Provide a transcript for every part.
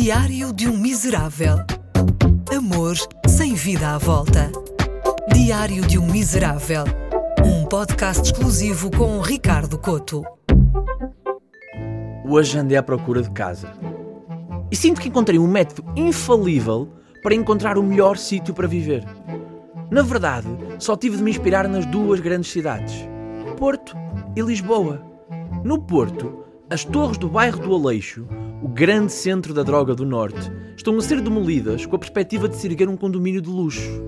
Diário de um Miserável. Amor sem vida à volta. Diário de um Miserável. Um podcast exclusivo com Ricardo Coto. Hoje andei à procura de casa. E sinto que encontrei um método infalível para encontrar o melhor sítio para viver. Na verdade, só tive de me inspirar nas duas grandes cidades, Porto e Lisboa. No Porto, as torres do bairro do Aleixo, o grande centro da droga do Norte, estão a ser demolidas com a perspectiva de se erguer um condomínio de luxo.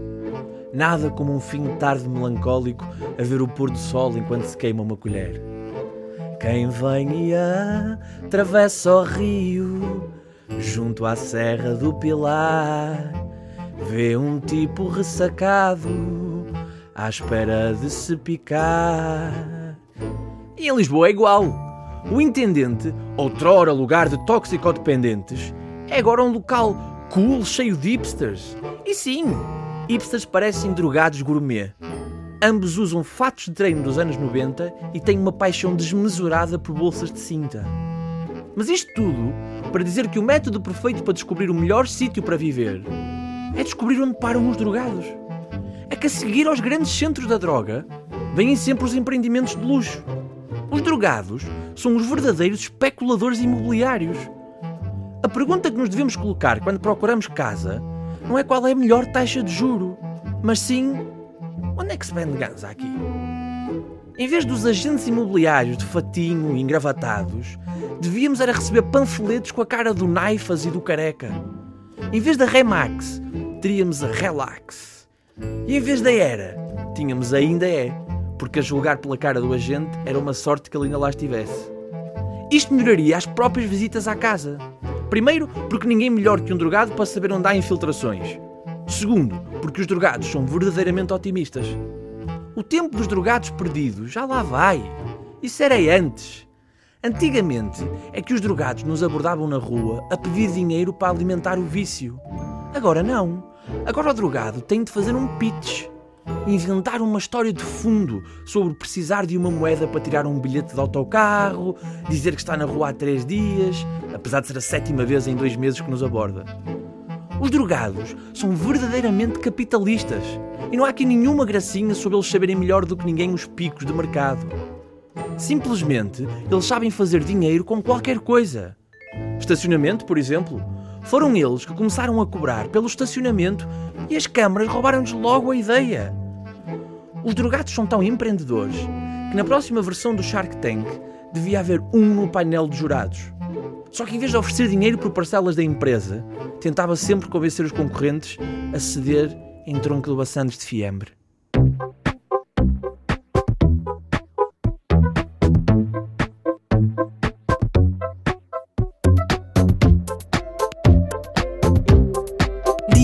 Nada como um fim de tarde melancólico a ver o pôr do sol enquanto se queima uma colher. Quem vem e atravessa o rio, junto à Serra do Pilar, vê um tipo ressacado à espera de se picar. E em Lisboa é igual. O intendente, outrora lugar de toxicodependentes, é agora um local cool, cheio de hipsters. E sim, hipsters parecem drogados gourmet. Ambos usam fatos de treino dos anos 90 e têm uma paixão desmesurada por bolsas de cinta. Mas isto tudo para dizer que o método perfeito para descobrir o melhor sítio para viver é descobrir onde param os drogados. É que a seguir aos grandes centros da droga vêm sempre os empreendimentos de luxo os drogados são os verdadeiros especuladores imobiliários. A pergunta que nos devemos colocar quando procuramos casa não é qual é a melhor taxa de juro, mas sim onde é que se vende ganza aqui? Em vez dos agentes imobiliários de fatinho e engravatados, devíamos era receber panfletos com a cara do Naifas e do Careca. Em vez da Remax, teríamos a Relax. E em vez da Era, tínhamos ainda é porque a julgar pela cara do agente era uma sorte que ele ainda lá estivesse. Isto melhoraria as próprias visitas à casa. Primeiro, porque ninguém melhor que um drogado para saber onde há infiltrações. Segundo, porque os drogados são verdadeiramente otimistas. O tempo dos drogados perdidos já lá vai. Isso era antes. Antigamente é que os drogados nos abordavam na rua a pedir dinheiro para alimentar o vício. Agora não. Agora o drogado tem de fazer um pitch inventar uma história de fundo sobre precisar de uma moeda para tirar um bilhete de autocarro, dizer que está na rua há três dias, apesar de ser a sétima vez em dois meses que nos aborda. Os drogados são verdadeiramente capitalistas e não há aqui nenhuma gracinha sobre eles saberem melhor do que ninguém os picos de mercado. Simplesmente, eles sabem fazer dinheiro com qualquer coisa. Estacionamento, por exemplo. Foram eles que começaram a cobrar pelo estacionamento e as câmaras roubaram-nos logo a ideia. Os drogados são tão empreendedores que na próxima versão do Shark Tank devia haver um no painel de jurados. Só que em vez de oferecer dinheiro por parcelas da empresa, tentava sempre convencer os concorrentes a ceder em tronco de baçantes de fiambre.